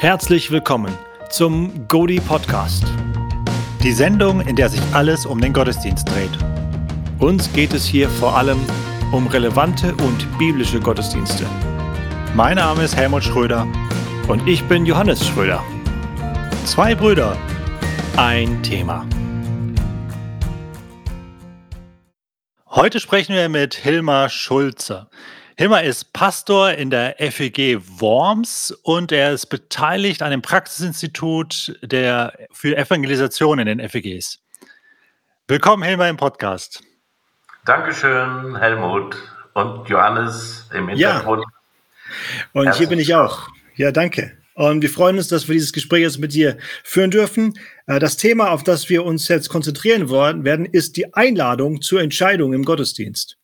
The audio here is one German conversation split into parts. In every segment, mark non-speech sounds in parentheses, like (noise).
Herzlich willkommen zum Godi Podcast. Die Sendung, in der sich alles um den Gottesdienst dreht. Uns geht es hier vor allem um relevante und biblische Gottesdienste. Mein Name ist Helmut Schröder und ich bin Johannes Schröder. Zwei Brüder, ein Thema. Heute sprechen wir mit Hilmar Schulze. Hilmar ist Pastor in der FEG Worms und er ist beteiligt an dem Praxisinstitut der, für Evangelisation in den FEGs. Willkommen, Hilmar, im Podcast. Dankeschön, Helmut und Johannes im Hintergrund. Ja. Und Herzlich hier bin ich auch. Ja, danke. Und wir freuen uns, dass wir dieses Gespräch jetzt mit dir führen dürfen. Äh, das Thema, auf das wir uns jetzt konzentrieren werden, ist die Einladung zur Entscheidung im Gottesdienst.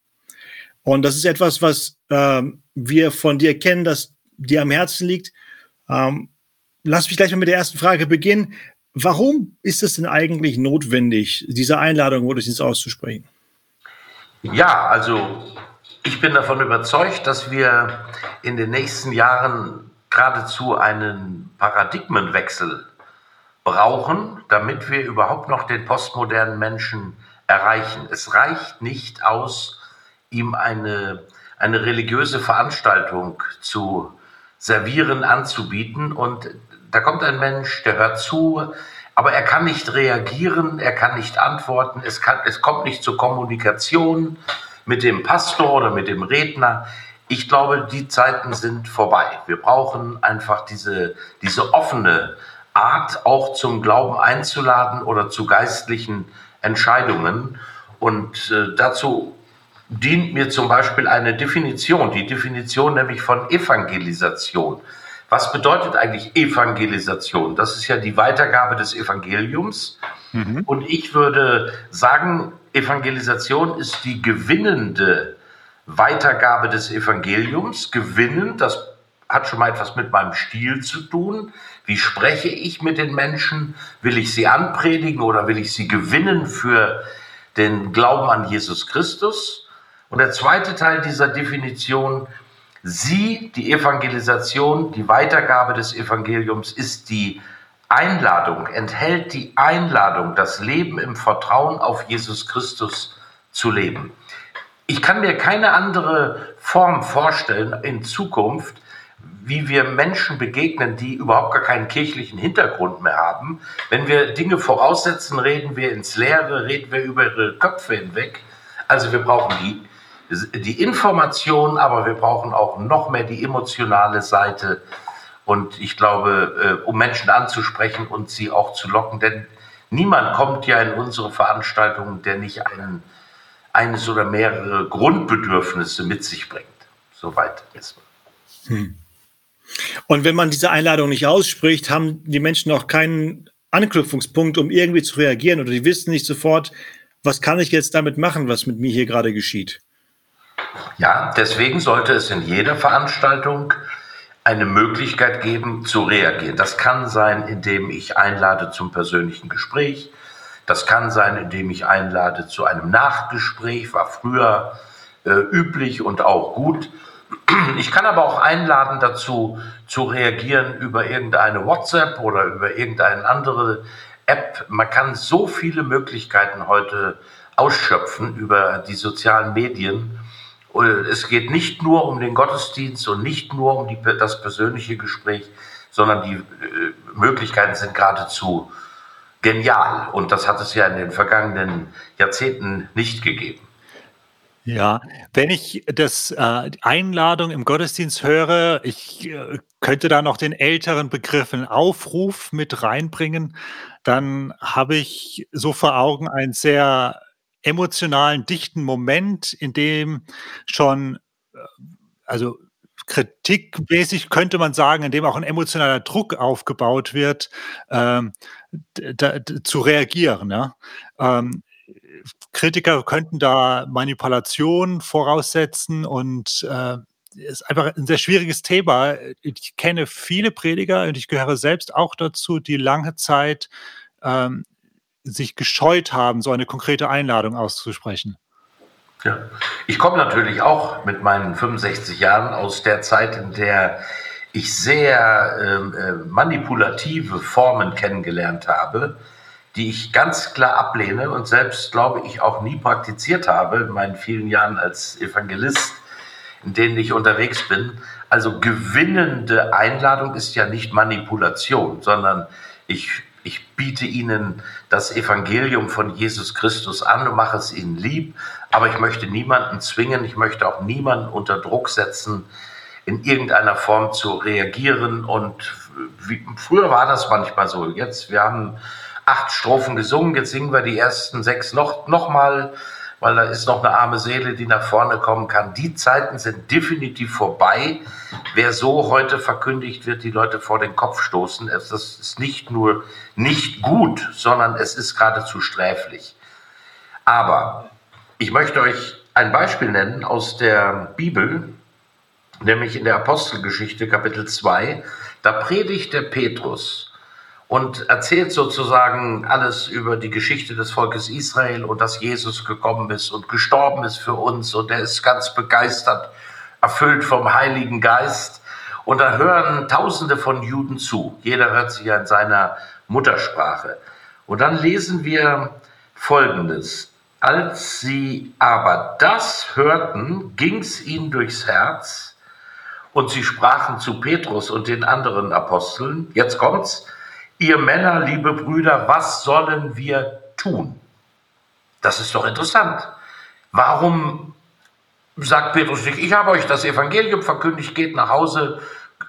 Und das ist etwas, was ähm, wir von dir kennen, das dir am Herzen liegt. Ähm, lass mich gleich mal mit der ersten Frage beginnen. Warum ist es denn eigentlich notwendig, diese Einladung Gottesdienst auszusprechen? Ja, also ich bin davon überzeugt, dass wir in den nächsten Jahren geradezu einen Paradigmenwechsel brauchen, damit wir überhaupt noch den postmodernen Menschen erreichen. Es reicht nicht aus, ihm eine, eine religiöse Veranstaltung zu servieren, anzubieten. Und da kommt ein Mensch, der hört zu, aber er kann nicht reagieren, er kann nicht antworten, es, kann, es kommt nicht zur Kommunikation mit dem Pastor oder mit dem Redner. Ich glaube, die Zeiten sind vorbei. Wir brauchen einfach diese, diese offene Art, auch zum Glauben einzuladen oder zu geistlichen Entscheidungen. Und äh, dazu dient mir zum Beispiel eine Definition, die Definition nämlich von Evangelisation. Was bedeutet eigentlich Evangelisation? Das ist ja die Weitergabe des Evangeliums. Mhm. Und ich würde sagen, Evangelisation ist die gewinnende Weitergabe des Evangeliums. Gewinnen, das hat schon mal etwas mit meinem Stil zu tun. Wie spreche ich mit den Menschen? Will ich sie anpredigen oder will ich sie gewinnen für den Glauben an Jesus Christus? Und der zweite Teil dieser Definition, sie, die Evangelisation, die Weitergabe des Evangeliums ist die Einladung, enthält die Einladung, das Leben im Vertrauen auf Jesus Christus zu leben. Ich kann mir keine andere Form vorstellen in Zukunft, wie wir Menschen begegnen, die überhaupt gar keinen kirchlichen Hintergrund mehr haben. Wenn wir Dinge voraussetzen, reden wir ins Leere, reden wir über ihre Köpfe hinweg. Also wir brauchen die die Information, aber wir brauchen auch noch mehr die emotionale Seite. Und ich glaube, äh, um Menschen anzusprechen und sie auch zu locken, denn niemand kommt ja in unsere Veranstaltungen, der nicht einen, eines oder mehrere Grundbedürfnisse mit sich bringt. Soweit ist. Hm. Und wenn man diese Einladung nicht ausspricht, haben die Menschen auch keinen Anknüpfungspunkt, um irgendwie zu reagieren oder die wissen nicht sofort, was kann ich jetzt damit machen, was mit mir hier gerade geschieht. Ja, deswegen sollte es in jeder Veranstaltung eine Möglichkeit geben zu reagieren. Das kann sein, indem ich einlade zum persönlichen Gespräch. Das kann sein, indem ich einlade zu einem Nachgespräch, war früher äh, üblich und auch gut. Ich kann aber auch einladen dazu, zu reagieren über irgendeine WhatsApp oder über irgendeine andere App. Man kann so viele Möglichkeiten heute ausschöpfen über die sozialen Medien. Es geht nicht nur um den Gottesdienst und nicht nur um die, das persönliche Gespräch, sondern die äh, Möglichkeiten sind geradezu genial. Und das hat es ja in den vergangenen Jahrzehnten nicht gegeben. Ja, wenn ich das äh, Einladung im Gottesdienst höre, ich äh, könnte da noch den älteren Begriff einen Aufruf mit reinbringen, dann habe ich so vor Augen ein sehr emotionalen, dichten Moment, in dem schon, äh, also kritikmäßig könnte man sagen, in dem auch ein emotionaler Druck aufgebaut wird, ähm, zu reagieren. Ja? Ähm, Kritiker könnten da Manipulation voraussetzen und äh, ist einfach ein sehr schwieriges Thema. Ich kenne viele Prediger und ich gehöre selbst auch dazu, die lange Zeit ähm, sich gescheut haben, so eine konkrete Einladung auszusprechen. Ja, ich komme natürlich auch mit meinen 65 Jahren aus der Zeit, in der ich sehr ähm, äh, manipulative Formen kennengelernt habe, die ich ganz klar ablehne und selbst, glaube ich, auch nie praktiziert habe in meinen vielen Jahren als Evangelist, in denen ich unterwegs bin. Also gewinnende Einladung ist ja nicht Manipulation, sondern ich, ich biete Ihnen das Evangelium von Jesus Christus an und mache es Ihnen lieb, aber ich möchte niemanden zwingen, ich möchte auch niemanden unter Druck setzen, in irgendeiner Form zu reagieren. Und wie, früher war das manchmal so. Jetzt, wir haben acht Strophen gesungen, jetzt singen wir die ersten sechs noch, noch mal, weil da ist noch eine arme Seele, die nach vorne kommen kann. Die Zeiten sind definitiv vorbei. Wer so heute verkündigt wird, die Leute vor den Kopf stoßen, das ist nicht nur nicht gut, sondern es ist geradezu sträflich. Aber ich möchte euch ein Beispiel nennen aus der Bibel, nämlich in der Apostelgeschichte Kapitel 2. Da predigt der Petrus und erzählt sozusagen alles über die Geschichte des Volkes Israel und dass Jesus gekommen ist und gestorben ist für uns und er ist ganz begeistert, erfüllt vom Heiligen Geist. Und da hören Tausende von Juden zu. Jeder hört sich ja in seiner Muttersprache. Und dann lesen wir Folgendes. Als sie aber das hörten, ging's ihnen durchs Herz, und sie sprachen zu Petrus und den anderen Aposteln, jetzt kommt's, ihr Männer, liebe Brüder, was sollen wir tun? Das ist doch interessant. Warum sagt Petrus nicht, ich habe euch das Evangelium verkündigt, geht nach Hause,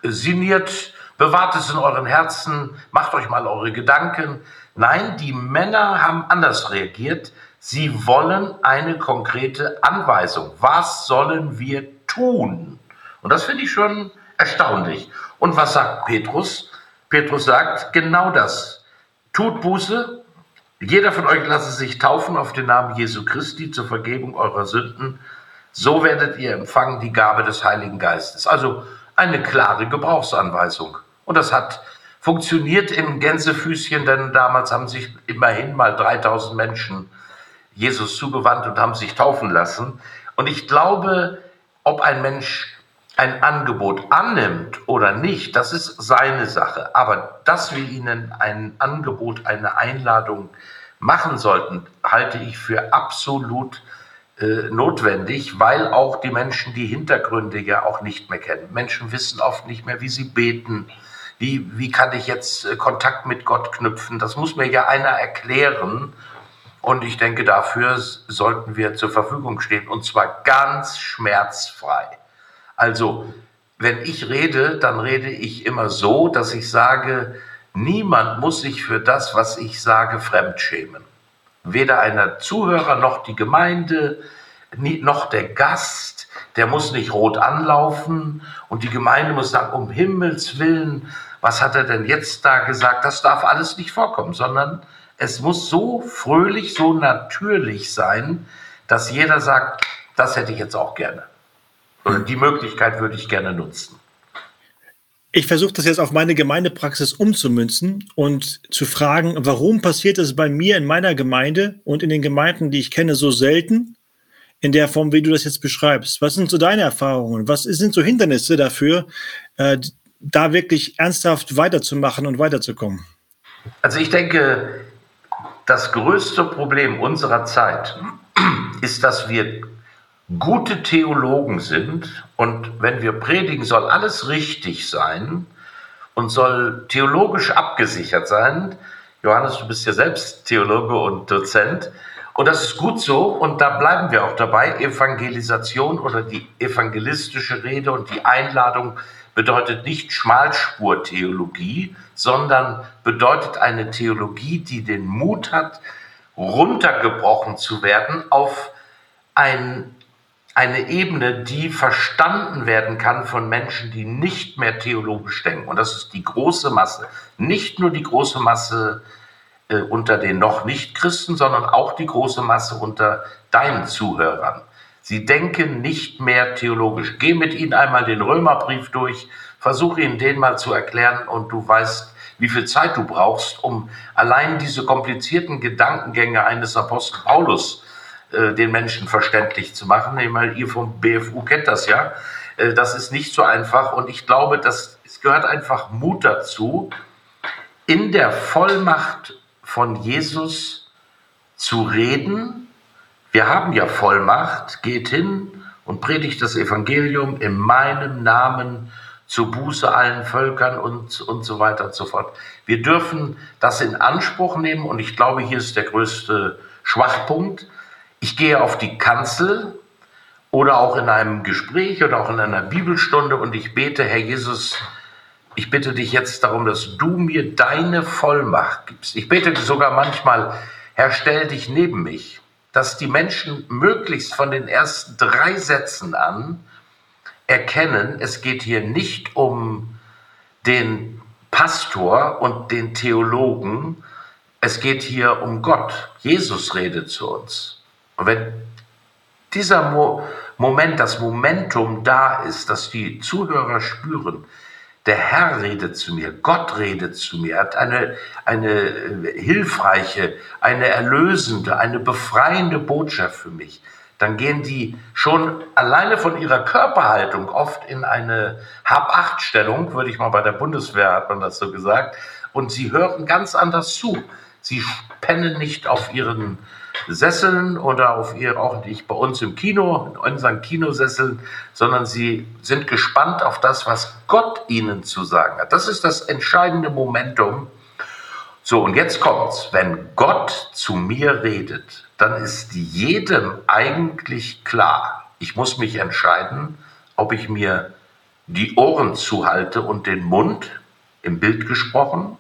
sinniert, bewahrt es in euren Herzen, macht euch mal eure Gedanken. Nein, die Männer haben anders reagiert. Sie wollen eine konkrete Anweisung. Was sollen wir tun? Und das finde ich schon erstaunlich. Und was sagt Petrus? Petrus sagt genau das. Tut Buße. Jeder von euch lasse sich taufen auf den Namen Jesu Christi zur Vergebung eurer Sünden. So werdet ihr empfangen die Gabe des Heiligen Geistes. Also eine klare Gebrauchsanweisung. Und das hat funktioniert im Gänsefüßchen, denn damals haben sich immerhin mal 3000 Menschen Jesus zugewandt und haben sich taufen lassen. Und ich glaube, ob ein Mensch ein Angebot annimmt oder nicht, das ist seine Sache. Aber dass wir ihnen ein Angebot, eine Einladung machen sollten, halte ich für absolut äh, notwendig, weil auch die Menschen die Hintergründe ja auch nicht mehr kennen. Menschen wissen oft nicht mehr, wie sie beten. Wie, wie kann ich jetzt äh, Kontakt mit Gott knüpfen? Das muss mir ja einer erklären. Und ich denke, dafür sollten wir zur Verfügung stehen. Und zwar ganz schmerzfrei. Also, wenn ich rede, dann rede ich immer so, dass ich sage, niemand muss sich für das, was ich sage, fremdschämen. Weder einer Zuhörer noch die Gemeinde, noch der Gast, der muss nicht rot anlaufen und die Gemeinde muss sagen, um Himmels willen, was hat er denn jetzt da gesagt? Das darf alles nicht vorkommen, sondern es muss so fröhlich, so natürlich sein, dass jeder sagt, das hätte ich jetzt auch gerne. Oder die Möglichkeit würde ich gerne nutzen. Ich versuche das jetzt auf meine Gemeindepraxis umzumünzen und zu fragen, warum passiert es bei mir in meiner Gemeinde und in den Gemeinden, die ich kenne, so selten in der Form, wie du das jetzt beschreibst? Was sind so deine Erfahrungen? Was sind so Hindernisse dafür, äh, da wirklich ernsthaft weiterzumachen und weiterzukommen? Also ich denke, das größte Problem unserer Zeit ist, dass wir gute Theologen sind und wenn wir predigen, soll alles richtig sein und soll theologisch abgesichert sein. Johannes, du bist ja selbst Theologe und Dozent. Und das ist gut so und da bleiben wir auch dabei. Evangelisation oder die evangelistische Rede und die Einladung bedeutet nicht Schmalspurtheologie, sondern bedeutet eine Theologie, die den Mut hat, runtergebrochen zu werden auf ein eine Ebene, die verstanden werden kann von Menschen, die nicht mehr theologisch denken. Und das ist die große Masse. Nicht nur die große Masse äh, unter den noch nicht Christen, sondern auch die große Masse unter deinen Zuhörern. Sie denken nicht mehr theologisch. Geh mit ihnen einmal den Römerbrief durch, versuche ihnen den mal zu erklären und du weißt, wie viel Zeit du brauchst, um allein diese komplizierten Gedankengänge eines Apostel Paulus äh, den Menschen verständlich zu machen. Ich meine, ihr vom BFU kennt das ja. Äh, das ist nicht so einfach und ich glaube, das es gehört einfach Mut dazu, in der Vollmacht von Jesus zu reden. Wir haben ja Vollmacht, geht hin und predigt das Evangelium in meinem Namen zu Buße allen Völkern und, und so weiter und so fort. Wir dürfen das in Anspruch nehmen und ich glaube, hier ist der größte Schwachpunkt. Ich gehe auf die Kanzel oder auch in einem Gespräch oder auch in einer Bibelstunde und ich bete, Herr Jesus, ich bitte dich jetzt darum, dass du mir deine Vollmacht gibst. Ich bete sogar manchmal, Herr, stell dich neben mich dass die Menschen möglichst von den ersten drei Sätzen an erkennen, es geht hier nicht um den Pastor und den Theologen, es geht hier um Gott. Jesus redet zu uns. Und wenn dieser Mo Moment, das Momentum da ist, dass die Zuhörer spüren, der Herr redet zu mir, Gott redet zu mir, hat eine, eine äh, hilfreiche, eine erlösende, eine befreiende Botschaft für mich. Dann gehen die schon alleine von ihrer Körperhaltung oft in eine Hab-Acht-Stellung, würde ich mal bei der Bundeswehr hat man das so gesagt, und sie hören ganz anders zu. Sie pennen nicht auf ihren Sesseln oder auf ihr, auch nicht bei uns im Kino, in unseren Kinosesseln, sondern sie sind gespannt auf das, was Gott ihnen zu sagen hat. Das ist das entscheidende Momentum. So, und jetzt kommt's. Wenn Gott zu mir redet, dann ist jedem eigentlich klar, ich muss mich entscheiden, ob ich mir die Ohren zuhalte und den Mund, im Bild gesprochen,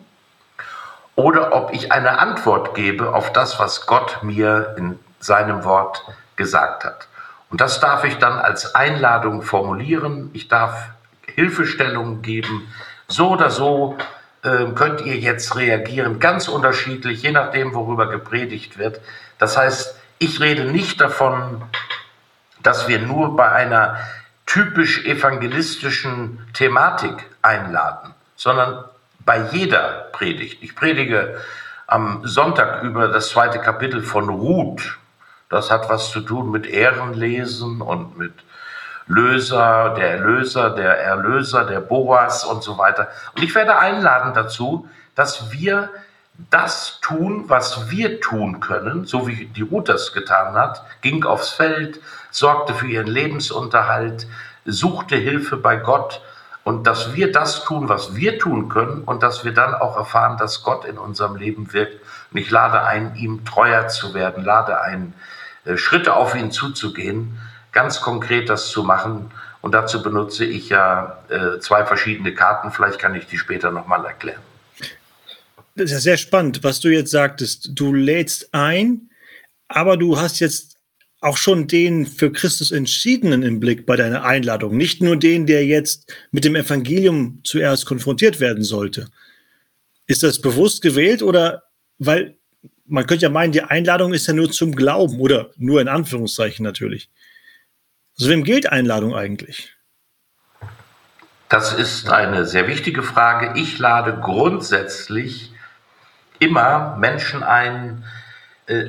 oder ob ich eine Antwort gebe auf das, was Gott mir in seinem Wort gesagt hat. Und das darf ich dann als Einladung formulieren. Ich darf Hilfestellungen geben. So oder so äh, könnt ihr jetzt reagieren, ganz unterschiedlich, je nachdem, worüber gepredigt wird. Das heißt, ich rede nicht davon, dass wir nur bei einer typisch evangelistischen Thematik einladen, sondern bei jeder Predigt. Ich predige am Sonntag über das zweite Kapitel von Ruth. Das hat was zu tun mit Ehrenlesen und mit Löser, der Erlöser, der Erlöser, der Boas und so weiter. Und ich werde einladen dazu, dass wir das tun, was wir tun können, so wie die Ruth das getan hat, ging aufs Feld, sorgte für ihren Lebensunterhalt, suchte Hilfe bei Gott und dass wir das tun, was wir tun können und dass wir dann auch erfahren, dass Gott in unserem Leben wirkt. Und ich lade ein, ihm treuer zu werden, lade ein, äh, Schritte auf ihn zuzugehen, ganz konkret das zu machen. Und dazu benutze ich ja äh, zwei verschiedene Karten. Vielleicht kann ich die später nochmal erklären. Das ist ja sehr spannend, was du jetzt sagtest. Du lädst ein, aber du hast jetzt auch schon den für Christus entschiedenen im Blick bei deiner Einladung, nicht nur den, der jetzt mit dem Evangelium zuerst konfrontiert werden sollte. Ist das bewusst gewählt oder weil man könnte ja meinen, die Einladung ist ja nur zum Glauben oder nur in Anführungszeichen natürlich. Also wem gilt Einladung eigentlich? Das ist eine sehr wichtige Frage. Ich lade grundsätzlich immer Menschen ein,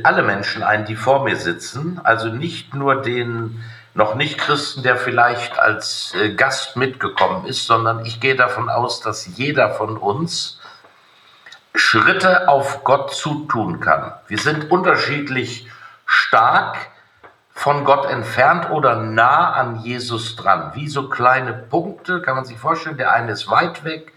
alle Menschen ein, die vor mir sitzen, also nicht nur den noch nicht Christen, der vielleicht als äh, Gast mitgekommen ist, sondern ich gehe davon aus, dass jeder von uns Schritte auf Gott zutun kann. Wir sind unterschiedlich stark von Gott entfernt oder nah an Jesus dran. Wie so kleine Punkte, kann man sich vorstellen. Der eine ist weit weg,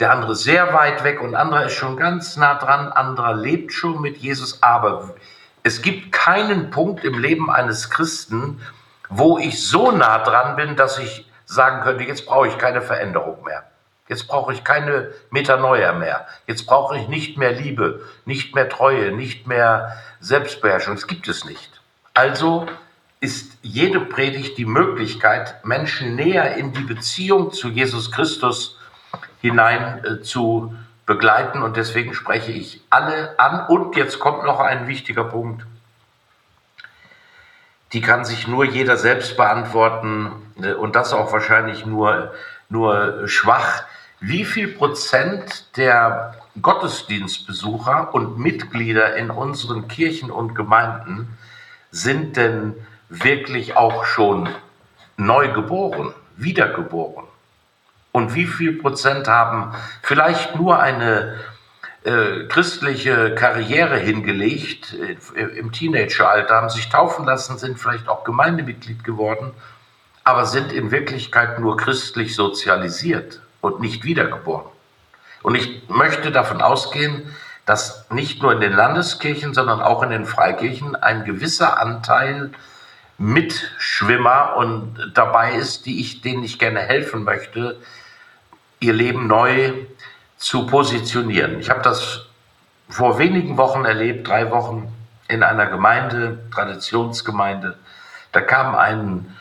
der andere sehr weit weg und anderer ist schon ganz nah dran, anderer lebt schon mit Jesus, aber es gibt keinen Punkt im Leben eines Christen, wo ich so nah dran bin, dass ich sagen könnte, jetzt brauche ich keine Veränderung mehr. Jetzt brauche ich keine Metanoia mehr. Jetzt brauche ich nicht mehr Liebe, nicht mehr Treue, nicht mehr Selbstbeherrschung. Das gibt es nicht. Also ist jede Predigt die Möglichkeit, Menschen näher in die Beziehung zu Jesus Christus hinein äh, zu begleiten. Und deswegen spreche ich alle an. Und jetzt kommt noch ein wichtiger Punkt. Die kann sich nur jeder selbst beantworten äh, und das auch wahrscheinlich nur, nur schwach. Wie viel Prozent der Gottesdienstbesucher und Mitglieder in unseren Kirchen und Gemeinden sind denn wirklich auch schon neu geboren, wiedergeboren? Und wie viel Prozent haben vielleicht nur eine äh, christliche Karriere hingelegt äh, im Teenageralter, haben sich taufen lassen, sind vielleicht auch Gemeindemitglied geworden, aber sind in Wirklichkeit nur christlich sozialisiert und nicht wiedergeboren. Und ich möchte davon ausgehen, dass nicht nur in den Landeskirchen, sondern auch in den Freikirchen ein gewisser Anteil Mitschwimmer und dabei ist, die ich, denen ich gerne helfen möchte, ihr Leben neu zu positionieren. Ich habe das vor wenigen Wochen erlebt, drei Wochen in einer Gemeinde, Traditionsgemeinde. Da kam ein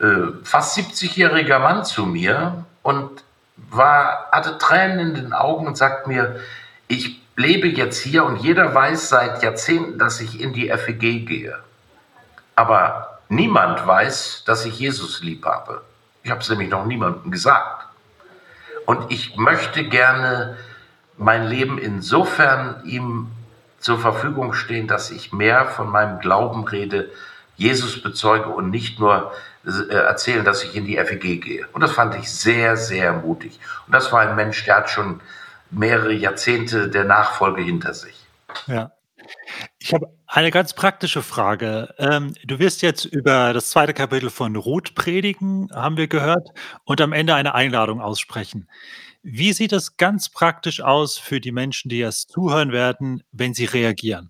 äh, fast 70-jähriger Mann zu mir und war, hatte Tränen in den Augen und sagt mir, ich lebe jetzt hier und jeder weiß seit Jahrzehnten, dass ich in die FEG gehe. Aber niemand weiß, dass ich Jesus lieb habe. Ich habe es nämlich noch niemandem gesagt. Und ich möchte gerne mein Leben insofern ihm zur Verfügung stehen, dass ich mehr von meinem Glauben rede, Jesus bezeuge und nicht nur äh, erzählen, dass ich in die FEG gehe. Und das fand ich sehr, sehr mutig. Und das war ein Mensch, der hat schon mehrere Jahrzehnte der Nachfolge hinter sich. Ja. Ich habe eine ganz praktische Frage. Ähm, du wirst jetzt über das zweite Kapitel von Ruth predigen, haben wir gehört, und am Ende eine Einladung aussprechen. Wie sieht es ganz praktisch aus für die Menschen, die es zuhören werden, wenn sie reagieren?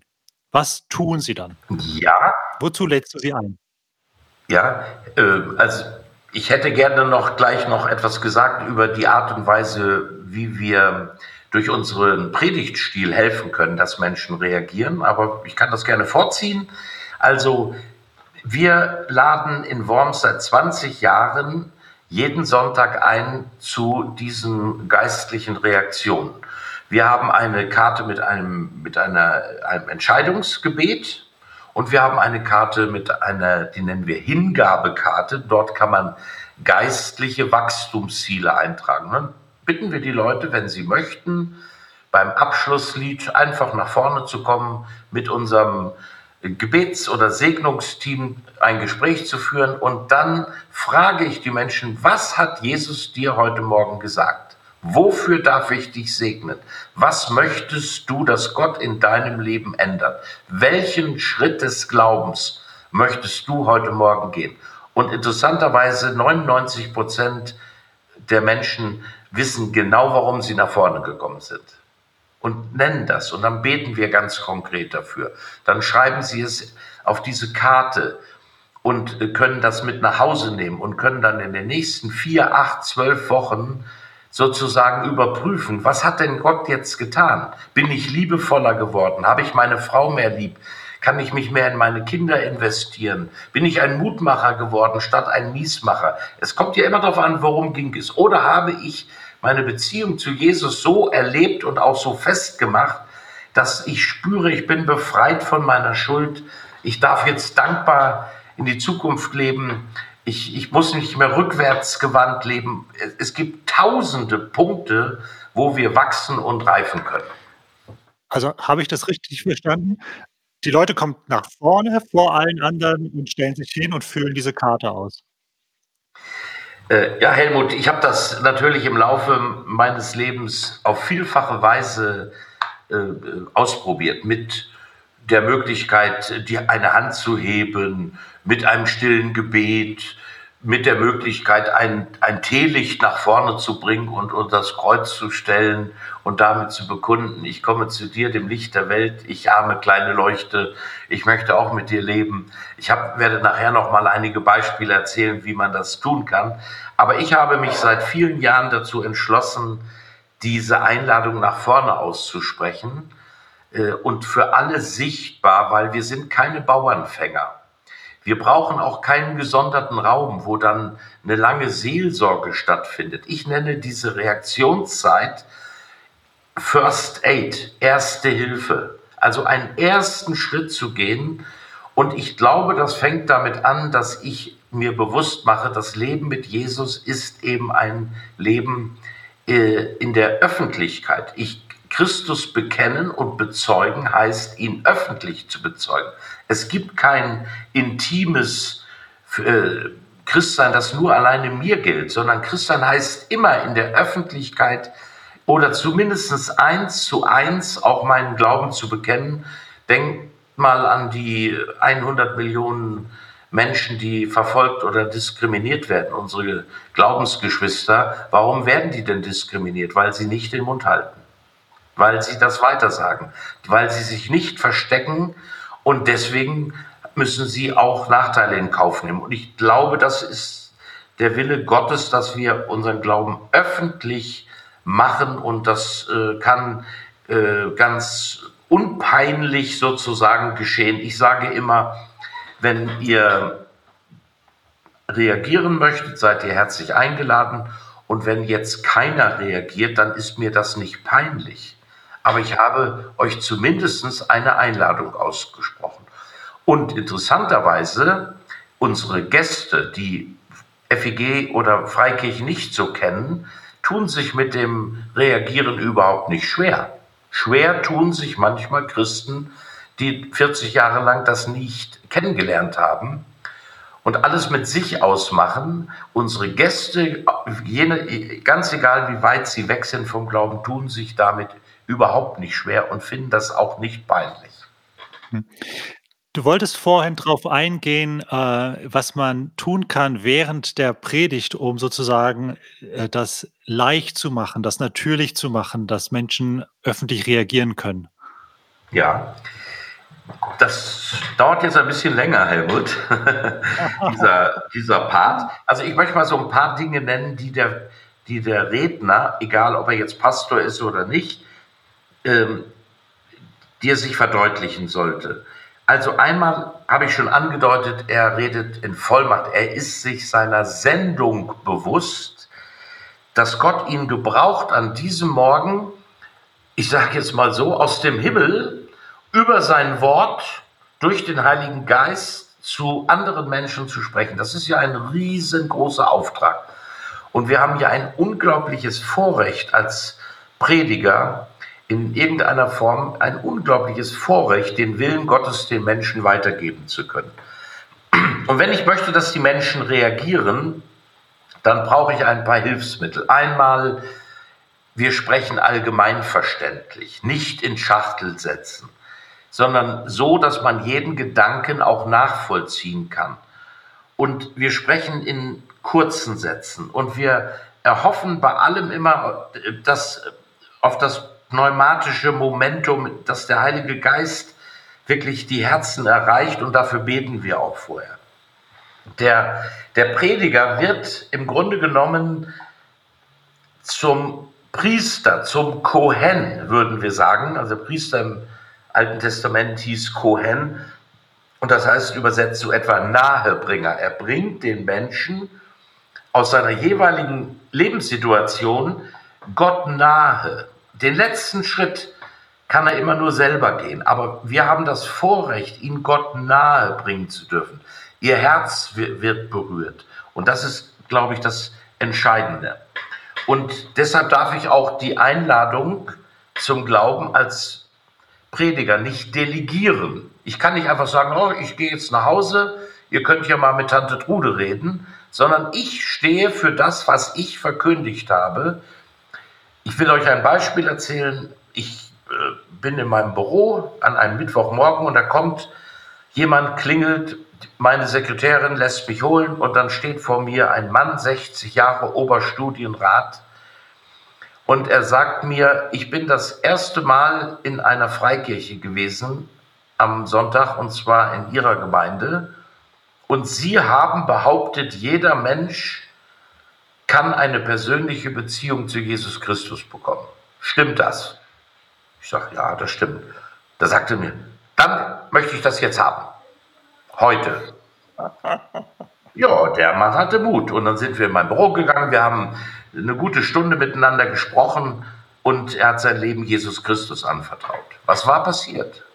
Was tun sie dann? Ja. Wozu lädst du sie ein? Ja, äh, also ich hätte gerne noch gleich noch etwas gesagt über die Art und Weise, wie wir durch unseren Predigtstil helfen können, dass Menschen reagieren. Aber ich kann das gerne vorziehen. Also wir laden in Worms seit 20 Jahren jeden Sonntag ein zu diesen geistlichen Reaktionen. Wir haben eine Karte mit einem, mit einer, einem Entscheidungsgebet und wir haben eine Karte mit einer, die nennen wir Hingabekarte. Dort kann man geistliche Wachstumsziele eintragen. Dann bitten wir die Leute, wenn sie möchten, beim Abschlusslied einfach nach vorne zu kommen, mit unserem Gebets- oder Segnungsteam ein Gespräch zu führen und dann frage ich die Menschen, was hat Jesus dir heute Morgen gesagt? Wofür darf ich dich segnen? Was möchtest du, dass Gott in deinem Leben ändert? Welchen Schritt des Glaubens möchtest du heute Morgen gehen? Und interessanterweise 99 Prozent der Menschen wissen genau, warum sie nach vorne gekommen sind. Und nennen das. Und dann beten wir ganz konkret dafür. Dann schreiben sie es auf diese Karte und können das mit nach Hause nehmen und können dann in den nächsten vier, acht, zwölf Wochen sozusagen überprüfen, was hat denn Gott jetzt getan? Bin ich liebevoller geworden? Habe ich meine Frau mehr lieb? Kann ich mich mehr in meine Kinder investieren? Bin ich ein Mutmacher geworden statt ein Miesmacher? Es kommt ja immer darauf an, worum ging es. Oder habe ich meine Beziehung zu Jesus so erlebt und auch so festgemacht, dass ich spüre, ich bin befreit von meiner Schuld. Ich darf jetzt dankbar in die Zukunft leben. Ich, ich muss nicht mehr rückwärtsgewandt leben. Es gibt tausende Punkte, wo wir wachsen und reifen können. Also habe ich das richtig verstanden? Die Leute kommen nach vorne vor allen anderen und stellen sich hin und füllen diese Karte aus. Äh, ja, Helmut, ich habe das natürlich im Laufe meines Lebens auf vielfache Weise äh, ausprobiert. Mit der Möglichkeit, die, eine Hand zu heben, mit einem stillen Gebet, mit der Möglichkeit, ein, ein Teelicht nach vorne zu bringen und unter das Kreuz zu stellen und damit zu bekunden, ich komme zu dir, dem Licht der Welt, ich arme kleine Leuchte, ich möchte auch mit dir leben. Ich hab, werde nachher noch mal einige Beispiele erzählen, wie man das tun kann. Aber ich habe mich seit vielen Jahren dazu entschlossen, diese Einladung nach vorne auszusprechen äh, und für alle sichtbar, weil wir sind keine Bauernfänger. Wir brauchen auch keinen gesonderten Raum, wo dann eine lange Seelsorge stattfindet. Ich nenne diese Reaktionszeit First Aid, erste Hilfe. Also einen ersten Schritt zu gehen. Und ich glaube, das fängt damit an, dass ich mir bewusst mache, das Leben mit Jesus ist eben ein Leben äh, in der Öffentlichkeit. Ich Christus bekennen und bezeugen heißt, ihn öffentlich zu bezeugen. Es gibt kein intimes äh, Christsein, das nur alleine mir gilt, sondern Christsein heißt immer in der Öffentlichkeit oder zumindest eins zu eins auch meinen Glauben zu bekennen. Denkt mal an die 100 Millionen Menschen, die verfolgt oder diskriminiert werden, unsere Glaubensgeschwister. Warum werden die denn diskriminiert? Weil sie nicht den Mund halten, weil sie das weitersagen, weil sie sich nicht verstecken und deswegen müssen sie auch Nachteile in Kauf nehmen. Und ich glaube, das ist der Wille Gottes, dass wir unseren Glauben öffentlich machen und das äh, kann äh, ganz unpeinlich sozusagen geschehen. Ich sage immer, wenn ihr reagieren möchtet, seid ihr herzlich eingeladen. Und wenn jetzt keiner reagiert, dann ist mir das nicht peinlich. Aber ich habe euch zumindest eine Einladung ausgesprochen. Und interessanterweise, unsere Gäste, die FEG oder Freikirche nicht so kennen, tun sich mit dem Reagieren überhaupt nicht schwer. Schwer tun sich manchmal Christen, die 40 Jahre lang das nicht kennengelernt haben und alles mit sich ausmachen. Unsere Gäste, jene, ganz egal wie weit sie weg sind vom Glauben, tun sich damit überhaupt nicht schwer und finden das auch nicht peinlich. Hm. Du wolltest vorhin darauf eingehen, äh, was man tun kann während der Predigt, um sozusagen äh, das leicht zu machen, das natürlich zu machen, dass Menschen öffentlich reagieren können. Ja, das dauert jetzt ein bisschen länger, Helmut, (laughs) dieser, dieser Part. Also ich möchte mal so ein paar Dinge nennen, die der, die der Redner, egal ob er jetzt Pastor ist oder nicht, ähm, dir sich verdeutlichen sollte. Also einmal habe ich schon angedeutet, er redet in Vollmacht. Er ist sich seiner Sendung bewusst, dass Gott ihn gebraucht an diesem Morgen, ich sage jetzt mal so, aus dem Himmel über sein Wort durch den Heiligen Geist zu anderen Menschen zu sprechen. Das ist ja ein riesengroßer Auftrag. Und wir haben ja ein unglaubliches Vorrecht als Prediger, in irgendeiner Form ein unglaubliches Vorrecht, den Willen Gottes den Menschen weitergeben zu können. Und wenn ich möchte, dass die Menschen reagieren, dann brauche ich ein paar Hilfsmittel. Einmal, wir sprechen allgemeinverständlich, nicht in Schachtelsätzen, sondern so, dass man jeden Gedanken auch nachvollziehen kann. Und wir sprechen in kurzen Sätzen und wir erhoffen bei allem immer, dass auf das pneumatische Momentum, dass der Heilige Geist wirklich die Herzen erreicht und dafür beten wir auch vorher. Der, der Prediger wird im Grunde genommen zum Priester, zum Kohen, würden wir sagen. Also Priester im Alten Testament hieß Kohen und das heißt übersetzt so etwa Nahebringer. Er bringt den Menschen aus seiner jeweiligen Lebenssituation Gott nahe. Den letzten Schritt kann er immer nur selber gehen. Aber wir haben das Vorrecht, ihn Gott nahe bringen zu dürfen. Ihr Herz wird berührt. Und das ist, glaube ich, das Entscheidende. Und deshalb darf ich auch die Einladung zum Glauben als Prediger nicht delegieren. Ich kann nicht einfach sagen, oh, ich gehe jetzt nach Hause, ihr könnt ja mal mit Tante Trude reden, sondern ich stehe für das, was ich verkündigt habe ich will euch ein Beispiel erzählen. Ich äh, bin in meinem Büro an einem Mittwochmorgen und da kommt jemand, klingelt, meine Sekretärin lässt mich holen und dann steht vor mir ein Mann, 60 Jahre Oberstudienrat. Und er sagt mir, ich bin das erste Mal in einer Freikirche gewesen am Sonntag und zwar in Ihrer Gemeinde. Und Sie haben behauptet, jeder Mensch kann eine persönliche Beziehung zu Jesus Christus bekommen. Stimmt das? Ich sage, ja, das stimmt. Da sagte er mir, dann möchte ich das jetzt haben. Heute. (laughs) Ja, der Mann hatte Mut. Und dann sind wir in mein Büro gegangen. Wir haben eine gute Stunde miteinander gesprochen und er hat sein Leben Jesus Christus anvertraut. Was war passiert?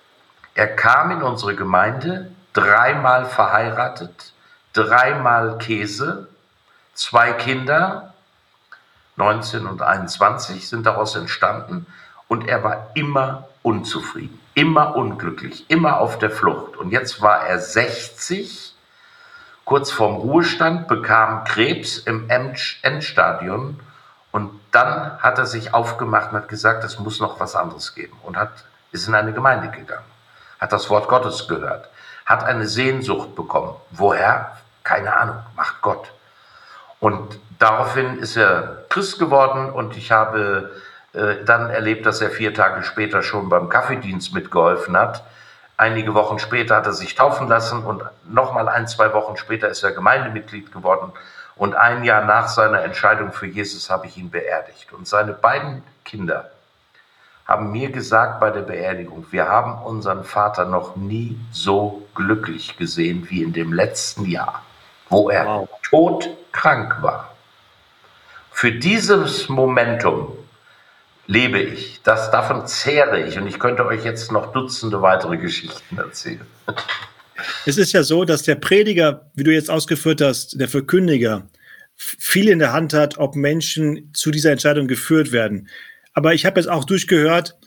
Er kam in unsere Gemeinde, dreimal verheiratet, dreimal Käse, Zwei Kinder, 19 und 21, sind daraus entstanden und er war immer unzufrieden, immer unglücklich, immer auf der Flucht. Und jetzt war er 60 kurz vorm Ruhestand, bekam Krebs im Endstadion und dann hat er sich aufgemacht und hat gesagt, es muss noch was anderes geben und hat, ist in eine Gemeinde gegangen, hat das Wort Gottes gehört, hat eine Sehnsucht bekommen. Woher? Keine Ahnung, macht Gott. Und daraufhin ist er Christ geworden und ich habe äh, dann erlebt, dass er vier Tage später schon beim Kaffeedienst mitgeholfen hat Einige Wochen später hat er sich taufen lassen und nochmal ein, zwei Wochen später ist er Gemeindemitglied geworden. Und ein Jahr nach seiner Entscheidung für Jesus habe ich ihn beerdigt. Und seine beiden Kinder haben mir gesagt bei der Beerdigung, wir haben unseren Vater noch nie so glücklich gesehen wie in dem letzten Jahr, wo er wow. todkrank war. Für dieses Momentum lebe ich. Das, davon zehre ich. Und ich könnte euch jetzt noch Dutzende weitere Geschichten erzählen. (laughs) Es ist ja so, dass der Prediger, wie du jetzt ausgeführt hast, der Verkündiger, viel in der Hand hat, ob Menschen zu dieser Entscheidung geführt werden. Aber ich habe jetzt auch durchgehört,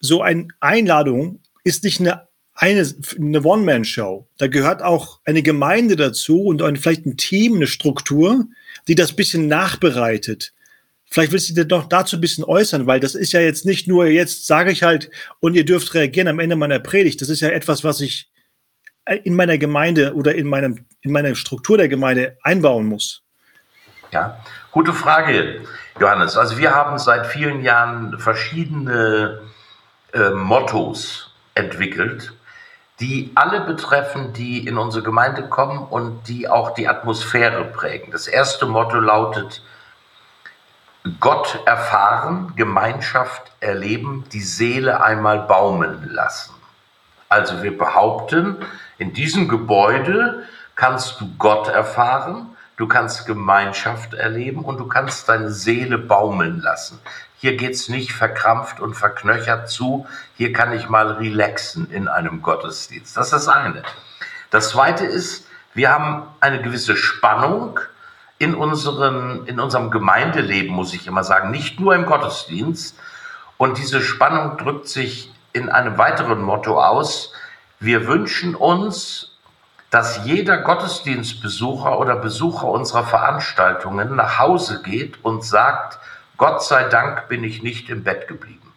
so eine Einladung ist nicht eine, eine, eine One-Man-Show. Da gehört auch eine Gemeinde dazu und ein, vielleicht ein Team, eine Struktur, die das bisschen nachbereitet. Vielleicht willst du dir doch dazu ein bisschen äußern, weil das ist ja jetzt nicht nur, jetzt sage ich halt, und ihr dürft reagieren am Ende meiner Predigt. Das ist ja etwas, was ich in meiner Gemeinde oder in, meinem, in meiner Struktur der Gemeinde einbauen muss. Ja, gute Frage, Johannes. Also wir haben seit vielen Jahren verschiedene äh, Mottos entwickelt, die alle betreffen, die in unsere Gemeinde kommen und die auch die Atmosphäre prägen. Das erste Motto lautet, Gott erfahren, Gemeinschaft erleben, die Seele einmal baumeln lassen. Also wir behaupten, in diesem Gebäude kannst du Gott erfahren, du kannst Gemeinschaft erleben und du kannst deine Seele baumeln lassen. Hier geht's nicht verkrampft und verknöchert zu, hier kann ich mal relaxen in einem Gottesdienst. Das ist das eine. Das zweite ist, wir haben eine gewisse Spannung in, unseren, in unserem Gemeindeleben, muss ich immer sagen, nicht nur im Gottesdienst. Und diese Spannung drückt sich in einem weiteren Motto aus. Wir wünschen uns, dass jeder Gottesdienstbesucher oder Besucher unserer Veranstaltungen nach Hause geht und sagt, Gott sei Dank bin ich nicht im Bett geblieben.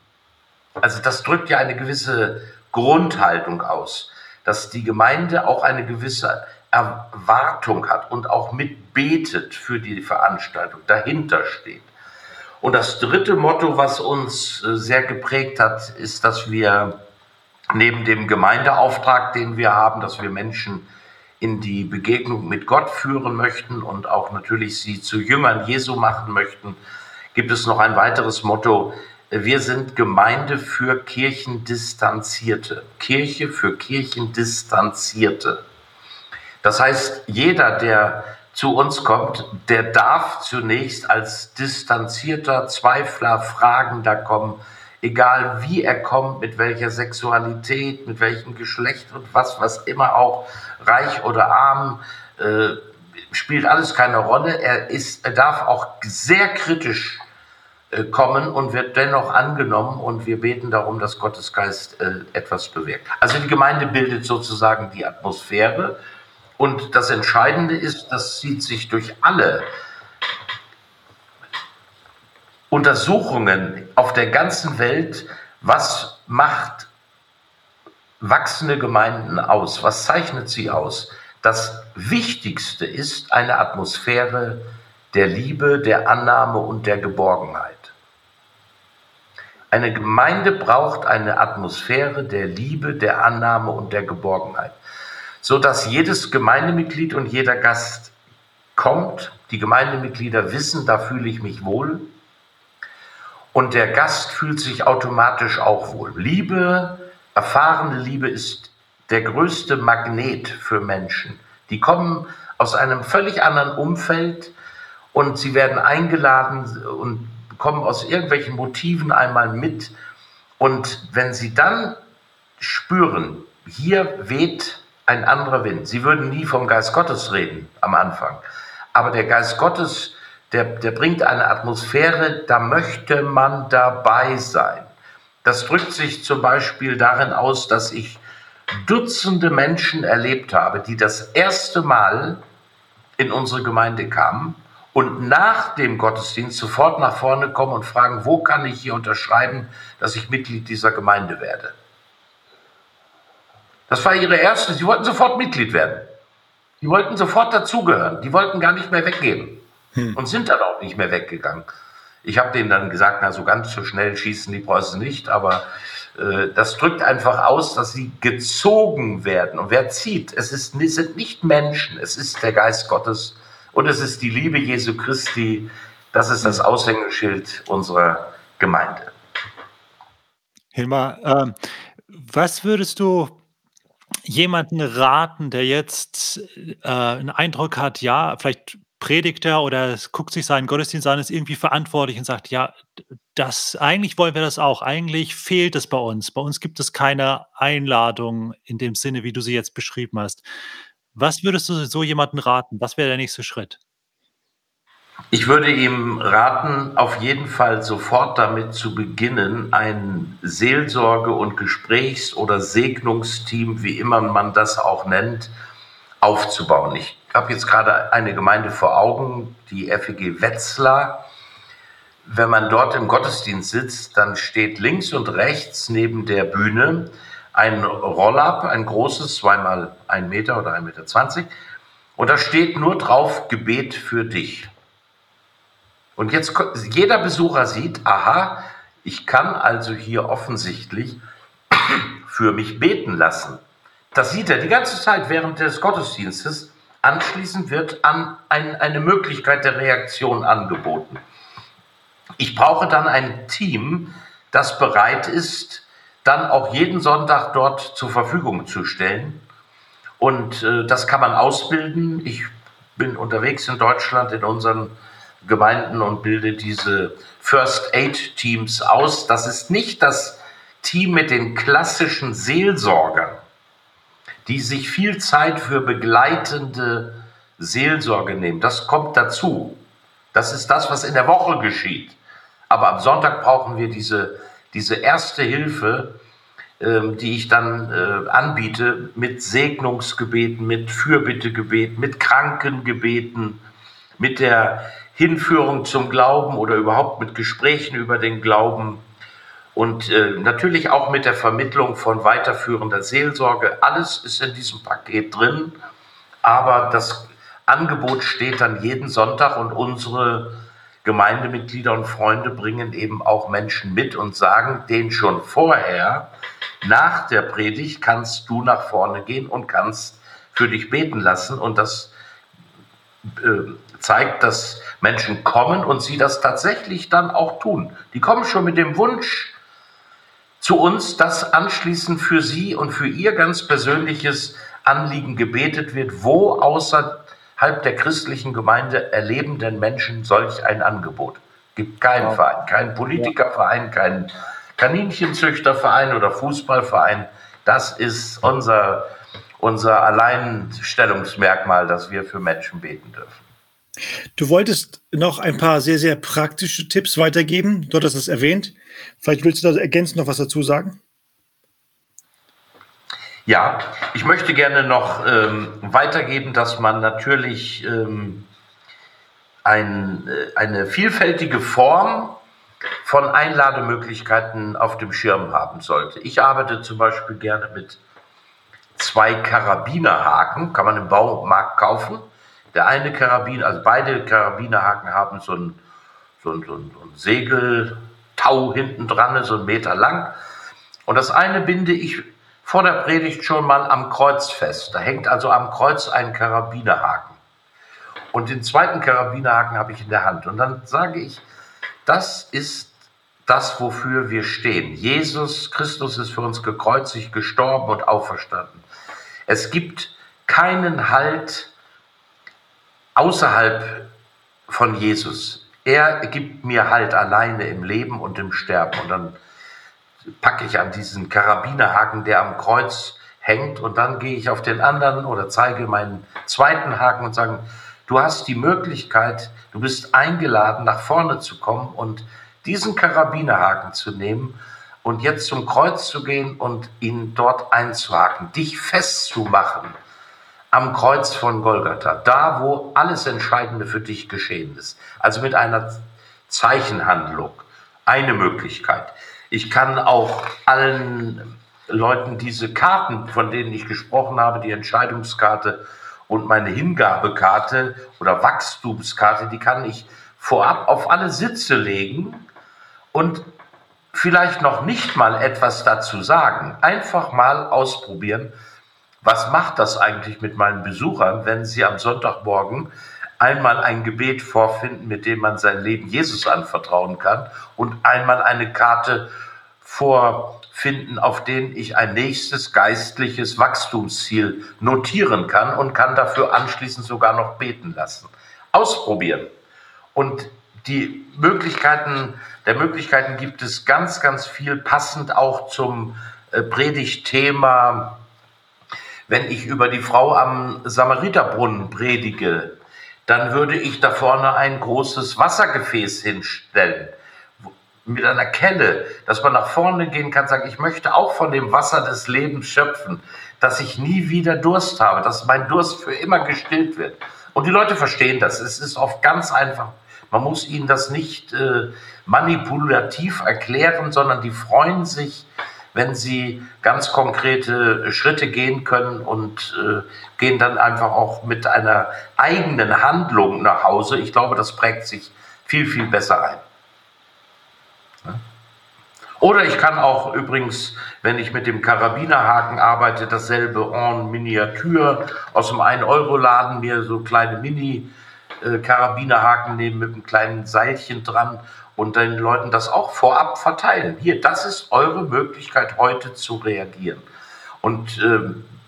Also das drückt ja eine gewisse Grundhaltung aus, dass die Gemeinde auch eine gewisse Erwartung hat und auch mitbetet für die Veranstaltung, dahinter steht. Und das dritte Motto, was uns äh, sehr geprägt hat, ist, dass wir neben dem Gemeindeauftrag, den wir haben, dass wir Menschen in die Begegnung mit Gott führen möchten und auch natürlich sie zu Jüngern Jesu machen möchten, gibt es noch ein weiteres Motto. Wir sind Gemeinde für Kirchendistanzierte. Kirche für Kirchendistanzierte. Das heißt, jeder, der zu uns kommt, der darf zunächst als distanzierter Zweifler, Fragender kommen, egal wie er kommt, mit welcher Sexualität, mit welchem Geschlecht und was, was immer auch, reich oder arm, äh, spielt alles keine Rolle. Er, ist, er darf auch sehr kritisch kommen und wird dennoch angenommen und wir beten darum, dass Gottes Geist äh, etwas bewirkt. Also die Gemeinde bildet sozusagen die Atmosphäre und das Entscheidende ist, das zieht sich durch alle Untersuchungen auf der ganzen Welt, was macht wachsende Gemeinden aus? Was zeichnet sie aus? Das Wichtigste ist eine Atmosphäre der Liebe, der Annahme und der Geborgenheit. Eine Gemeinde braucht eine Atmosphäre der Liebe, der Annahme und der Geborgenheit so dass jedes Gemeindemitglied und jeder Gast kommt. Die Gemeindemitglieder wissen, da fühle ich mich wohl. Und der Gast fühlt sich automatisch auch wohl. Liebe, erfahrene Liebe ist der größte Magnet für Menschen. Die kommen aus einem völlig anderen Umfeld und sie werden eingeladen und kommen aus irgendwelchen Motiven einmal mit. Und wenn sie dann spüren, hier weht ein anderer Wind. Sie würden nie vom Geist Gottes reden am Anfang. Aber der Geist Gottes, der, der bringt eine Atmosphäre, da möchte man dabei sein. Das drückt sich zum Beispiel darin aus, dass ich Dutzende Menschen erlebt habe, die das erste Mal in unsere Gemeinde kamen und nach dem Gottesdienst sofort nach vorne kommen und fragen, wo kann ich hier unterschreiben, dass ich Mitglied dieser Gemeinde werde. Das war ihre erste, sie wollten sofort Mitglied werden. Die wollten sofort dazugehören, die wollten gar nicht mehr weggehen hm. und sind dann auch nicht mehr weggegangen. Ich habe denen dann gesagt, na so ganz so schnell schießen die Preußen nicht, aber äh, das drückt einfach aus, dass sie gezogen werden. Und wer zieht? Es, ist, es sind nicht Menschen, es ist der Geist Gottes und es ist die Liebe Jesu Christi. Das ist das Aushängeschild unserer Gemeinde. Hilmar, äh, was würdest du jemanden raten, der jetzt äh, einen Eindruck hat, ja, vielleicht predigt er oder guckt sich seinen Gottesdienst an, ist irgendwie verantwortlich und sagt, ja, das eigentlich wollen wir das auch. Eigentlich fehlt es bei uns. Bei uns gibt es keine Einladung in dem Sinne, wie du sie jetzt beschrieben hast. Was würdest du so jemanden raten? Was wäre der nächste Schritt? Ich würde ihm raten, auf jeden Fall sofort damit zu beginnen, ein Seelsorge- und Gesprächs- oder Segnungsteam, wie immer man das auch nennt, aufzubauen. Ich habe jetzt gerade eine Gemeinde vor Augen, die FEG Wetzlar. Wenn man dort im Gottesdienst sitzt, dann steht links und rechts neben der Bühne ein Roll-up, ein großes, zweimal ein Meter oder ein Meter zwanzig. Und da steht nur drauf Gebet für dich. Und jetzt jeder Besucher sieht, aha, ich kann also hier offensichtlich (clears throat) für mich beten lassen. Das sieht er die ganze Zeit während des Gottesdienstes. Anschließend wird an ein, eine Möglichkeit der Reaktion angeboten. Ich brauche dann ein Team, das bereit ist, dann auch jeden Sonntag dort zur Verfügung zu stellen. Und äh, das kann man ausbilden. Ich bin unterwegs in Deutschland in unseren Gemeinden und bilde diese First Aid Teams aus. Das ist nicht das Team mit den klassischen Seelsorgern, die sich viel Zeit für begleitende Seelsorge nehmen. Das kommt dazu. Das ist das, was in der Woche geschieht. Aber am Sonntag brauchen wir diese diese erste Hilfe, ähm, die ich dann äh, anbiete, mit Segnungsgebeten, mit Fürbittegebeten, mit Krankengebeten, mit der Hinführung zum Glauben oder überhaupt mit Gesprächen über den Glauben und äh, natürlich auch mit der Vermittlung von weiterführender Seelsorge. Alles ist in diesem Paket drin, aber das Angebot steht dann jeden Sonntag und unsere Gemeindemitglieder und Freunde bringen eben auch Menschen mit und sagen denen schon vorher, nach der Predigt kannst du nach vorne gehen und kannst für dich beten lassen. Und das äh, zeigt, dass Menschen kommen und sie das tatsächlich dann auch tun. Die kommen schon mit dem Wunsch zu uns, dass anschließend für sie und für ihr ganz persönliches Anliegen gebetet wird, wo außer halb der christlichen Gemeinde erleben denn Menschen solch ein Angebot. Gibt keinen ja. Verein, keinen Politikerverein, keinen Kaninchenzüchterverein oder Fußballverein. Das ist unser, unser Alleinstellungsmerkmal, dass wir für Menschen beten dürfen. Du wolltest noch ein paar sehr, sehr praktische Tipps weitergeben. Du hattest es erwähnt. Vielleicht willst du da ergänzend noch was dazu sagen? Ja, ich möchte gerne noch ähm, weitergeben, dass man natürlich ähm, ein, äh, eine vielfältige Form von Einlademöglichkeiten auf dem Schirm haben sollte. Ich arbeite zum Beispiel gerne mit zwei Karabinerhaken, kann man im Baumarkt kaufen. Der eine Karabiner, also beide Karabinerhaken haben so ein, so ein, so ein, so ein Segeltau hinten dran, so einen Meter lang. Und das eine binde ich vor der Predigt schon mal am Kreuz fest. Da hängt also am Kreuz ein Karabinerhaken. Und den zweiten Karabinerhaken habe ich in der Hand. Und dann sage ich, das ist das, wofür wir stehen. Jesus Christus ist für uns gekreuzigt, gestorben und auferstanden. Es gibt keinen Halt außerhalb von Jesus. Er gibt mir Halt alleine im Leben und im Sterben. Und dann packe ich an diesen Karabinerhaken, der am Kreuz hängt und dann gehe ich auf den anderen oder zeige meinen zweiten Haken und sage, du hast die Möglichkeit, du bist eingeladen, nach vorne zu kommen und diesen Karabinerhaken zu nehmen und jetzt zum Kreuz zu gehen und ihn dort einzuhaken, dich festzumachen am Kreuz von Golgatha, da wo alles Entscheidende für dich geschehen ist. Also mit einer Zeichenhandlung. Eine Möglichkeit. Ich kann auch allen Leuten diese Karten, von denen ich gesprochen habe, die Entscheidungskarte und meine Hingabekarte oder Wachstumskarte, die kann ich vorab auf alle Sitze legen und vielleicht noch nicht mal etwas dazu sagen. Einfach mal ausprobieren, was macht das eigentlich mit meinen Besuchern, wenn sie am Sonntagmorgen einmal ein Gebet vorfinden, mit dem man sein Leben Jesus anvertrauen kann und einmal eine Karte vorfinden, auf denen ich ein nächstes geistliches Wachstumsziel notieren kann und kann dafür anschließend sogar noch beten lassen. Ausprobieren. Und die Möglichkeiten, der Möglichkeiten gibt es ganz, ganz viel, passend auch zum äh, Predigtthema. Wenn ich über die Frau am Samariterbrunnen predige, dann würde ich da vorne ein großes Wassergefäß hinstellen mit einer Kelle, dass man nach vorne gehen kann, sagen, ich möchte auch von dem Wasser des Lebens schöpfen, dass ich nie wieder Durst habe, dass mein Durst für immer gestillt wird. Und die Leute verstehen das. Es ist oft ganz einfach. Man muss ihnen das nicht äh, manipulativ erklären, sondern die freuen sich, wenn sie ganz konkrete Schritte gehen können und äh, gehen dann einfach auch mit einer eigenen Handlung nach Hause. Ich glaube, das prägt sich viel, viel besser ein. Oder ich kann auch übrigens, wenn ich mit dem Karabinerhaken arbeite, dasselbe en Miniatur aus dem 1-Euro-Laden mir so kleine Mini-Karabinerhaken nehmen mit einem kleinen Seilchen dran und den Leuten das auch vorab verteilen. Hier, das ist eure Möglichkeit heute zu reagieren. Und äh,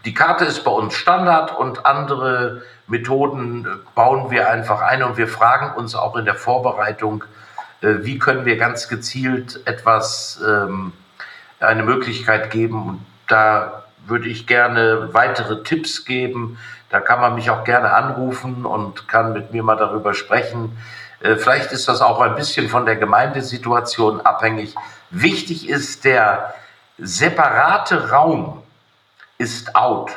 die Karte ist bei uns Standard und andere Methoden äh, bauen wir einfach ein und wir fragen uns auch in der Vorbereitung, äh, wie können wir ganz gezielt etwas, ähm, eine Möglichkeit geben. Und da würde ich gerne weitere Tipps geben. Da kann man mich auch gerne anrufen und kann mit mir mal darüber sprechen. Äh, vielleicht ist das auch ein bisschen von der Gemeindesituation abhängig. Wichtig ist, der separate Raum ist out.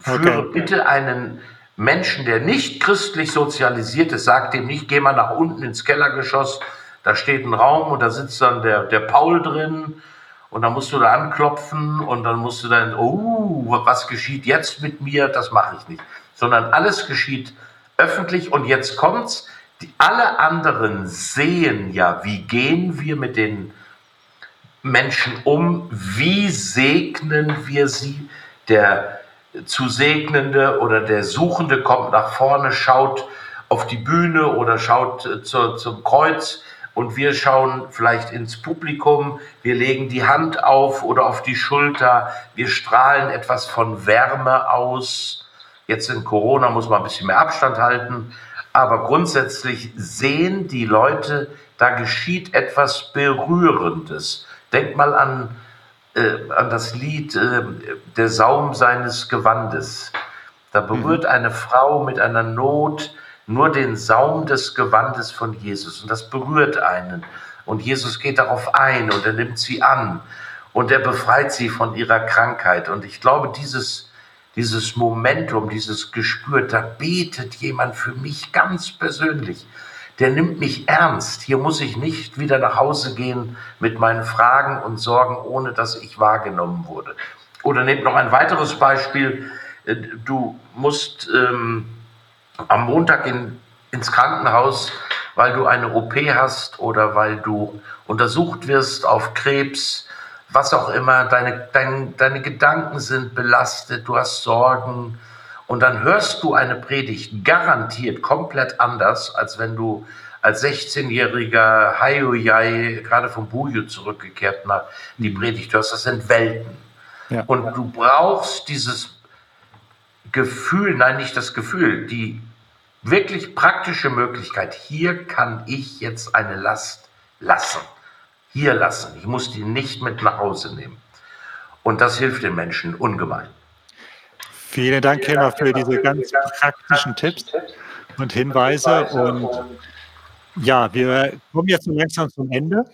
Für okay. bitte einen Menschen, der nicht christlich sozialisiert ist, sagt dem nicht, geh mal nach unten ins Kellergeschoss, da steht ein Raum und da sitzt dann der, der Paul drin und dann musst du da anklopfen und dann musst du dann, oh, was geschieht jetzt mit mir? Das mache ich nicht. Sondern alles geschieht öffentlich und jetzt kommt's. Die, alle anderen sehen ja, wie gehen wir mit den Menschen um, wie segnen wir sie. Der zu Segnende oder der Suchende kommt nach vorne, schaut auf die Bühne oder schaut äh, zu, zum Kreuz und wir schauen vielleicht ins Publikum, wir legen die Hand auf oder auf die Schulter, wir strahlen etwas von Wärme aus. Jetzt in Corona muss man ein bisschen mehr Abstand halten, aber grundsätzlich sehen die Leute, da geschieht etwas Berührendes. Denk mal an äh, an das Lied äh, Der Saum seines Gewandes. Da mhm. berührt mhm. eine Frau mit einer Not nur den Saum des Gewandes von Jesus und das berührt einen. Und Jesus geht darauf ein und er nimmt sie an und er befreit sie von ihrer Krankheit. Und ich glaube, dieses, dieses Momentum, dieses Gespür, da betet jemand für mich ganz persönlich der nimmt mich ernst. Hier muss ich nicht wieder nach Hause gehen mit meinen Fragen und Sorgen, ohne dass ich wahrgenommen wurde. Oder nehmt noch ein weiteres Beispiel. Äh, du musst ähm, am Montag in, ins Krankenhaus, weil du eine OP hast oder weil du untersucht wirst auf Krebs, was auch immer. Deine, dein, deine Gedanken sind belastet, du hast Sorgen, und dann hörst du eine Predigt garantiert komplett anders, als wenn du als 16-jähriger Hayuyai gerade vom Buju zurückgekehrt nach die mhm. Predigt hörst. Das sind Welten. Ja. Und du brauchst dieses Gefühl, nein, nicht das Gefühl, die wirklich praktische Möglichkeit. Hier kann ich jetzt eine Last lassen. Hier lassen. Ich muss die nicht mit nach Hause nehmen. Und das hilft den Menschen ungemein. Vielen Dank, Helma, für diese ganz praktischen Tipps und Hinweise. Und ja, wir kommen jetzt langsam zum Ende.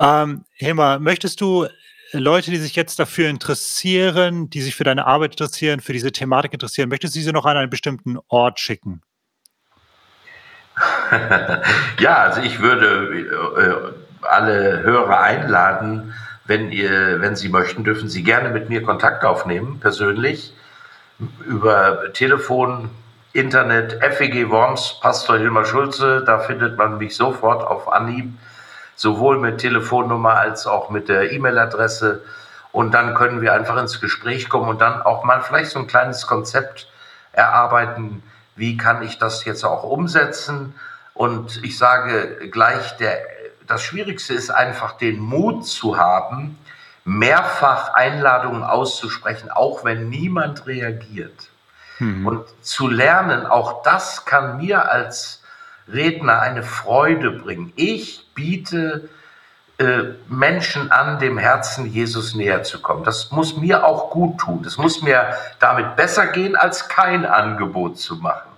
Ähm, Helma, möchtest du Leute, die sich jetzt dafür interessieren, die sich für deine Arbeit interessieren, für diese Thematik interessieren, möchtest du sie noch an einen bestimmten Ort schicken? (laughs) ja, also ich würde äh, alle Hörer einladen, wenn ihr, wenn Sie möchten, dürfen Sie gerne mit mir Kontakt aufnehmen, persönlich, über Telefon, Internet, FEG Worms, Pastor Hilmar Schulze, da findet man mich sofort auf Anhieb, sowohl mit Telefonnummer als auch mit der E-Mail-Adresse. Und dann können wir einfach ins Gespräch kommen und dann auch mal vielleicht so ein kleines Konzept erarbeiten, wie kann ich das jetzt auch umsetzen. Und ich sage gleich, der, das Schwierigste ist einfach den Mut zu haben, mehrfach Einladungen auszusprechen, auch wenn niemand reagiert. Mhm. Und zu lernen, auch das kann mir als Redner eine Freude bringen. Ich biete äh, Menschen an, dem Herzen Jesus näher zu kommen. Das muss mir auch gut tun. Das muss mir damit besser gehen, als kein Angebot zu machen.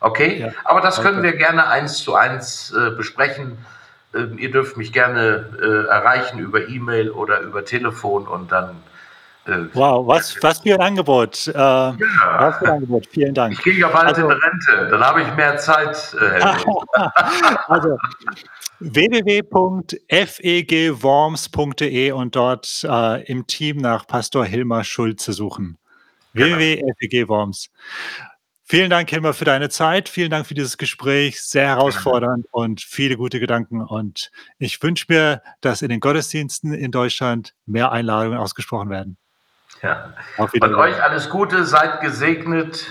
Okay? Ja, Aber das können wir gerne eins zu eins äh, besprechen. Ähm, ihr dürft mich gerne äh, erreichen über E-Mail oder über Telefon und dann äh, wow, was, was für ein Angebot. Äh, ja. Was für ein Angebot. Vielen Dank. Ich gehe ja bald also, in Rente, dann habe ich mehr Zeit. Äh, (laughs) also www.fegworms.de und dort äh, im Team nach Pastor Hilmar Schulze suchen. Genau. www.fegworms. Vielen Dank, Hilmar, für deine Zeit. Vielen Dank für dieses Gespräch. Sehr herausfordernd und viele gute Gedanken. Und ich wünsche mir, dass in den Gottesdiensten in Deutschland mehr Einladungen ausgesprochen werden. Ja. Und euch alles Gute, seid gesegnet.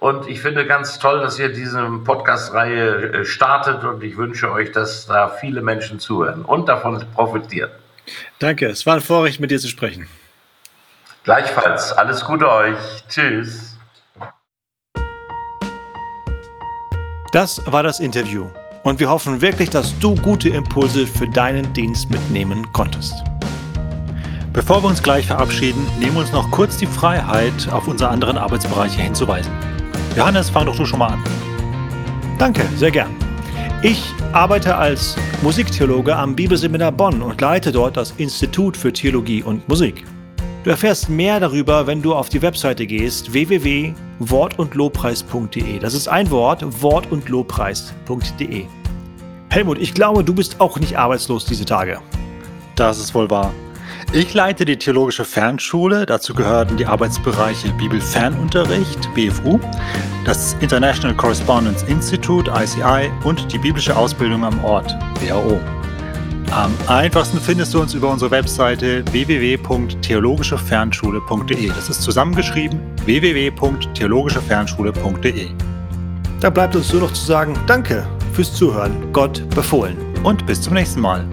Und ich finde ganz toll, dass ihr diese Podcast-Reihe äh, startet und ich wünsche euch, dass da viele Menschen zuhören und davon profitieren. Danke, es war ein Vorrecht, mit dir zu sprechen. Gleichfalls, alles Gute euch. Tschüss. Das war das Interview und wir hoffen wirklich, dass du gute Impulse für deinen Dienst mitnehmen konntest. Bevor wir uns gleich verabschieden, nehmen wir uns noch kurz die Freiheit, auf unsere anderen Arbeitsbereiche hinzuweisen. Johannes, fang doch du schon mal an. Danke, sehr gern. Ich arbeite als Musiktheologe am Bibelseminar Bonn und leite dort das Institut für Theologie und Musik. Du erfährst mehr darüber, wenn du auf die Webseite gehst www.wortundlobpreis.de. Das ist ein Wort, wortundlobpreis.de. Helmut, ich glaube, du bist auch nicht arbeitslos diese Tage. Das ist wohl wahr. Ich leite die Theologische Fernschule. Dazu gehören die Arbeitsbereiche Bibelfernunterricht, BFU, das International Correspondence Institute, ICI und die biblische Ausbildung am Ort, BAO. Am einfachsten findest du uns über unsere Webseite www.theologischefernschule.de. Das ist zusammengeschrieben www.theologischefernschule.de. Da bleibt uns nur noch zu sagen, danke fürs Zuhören. Gott befohlen. Und bis zum nächsten Mal.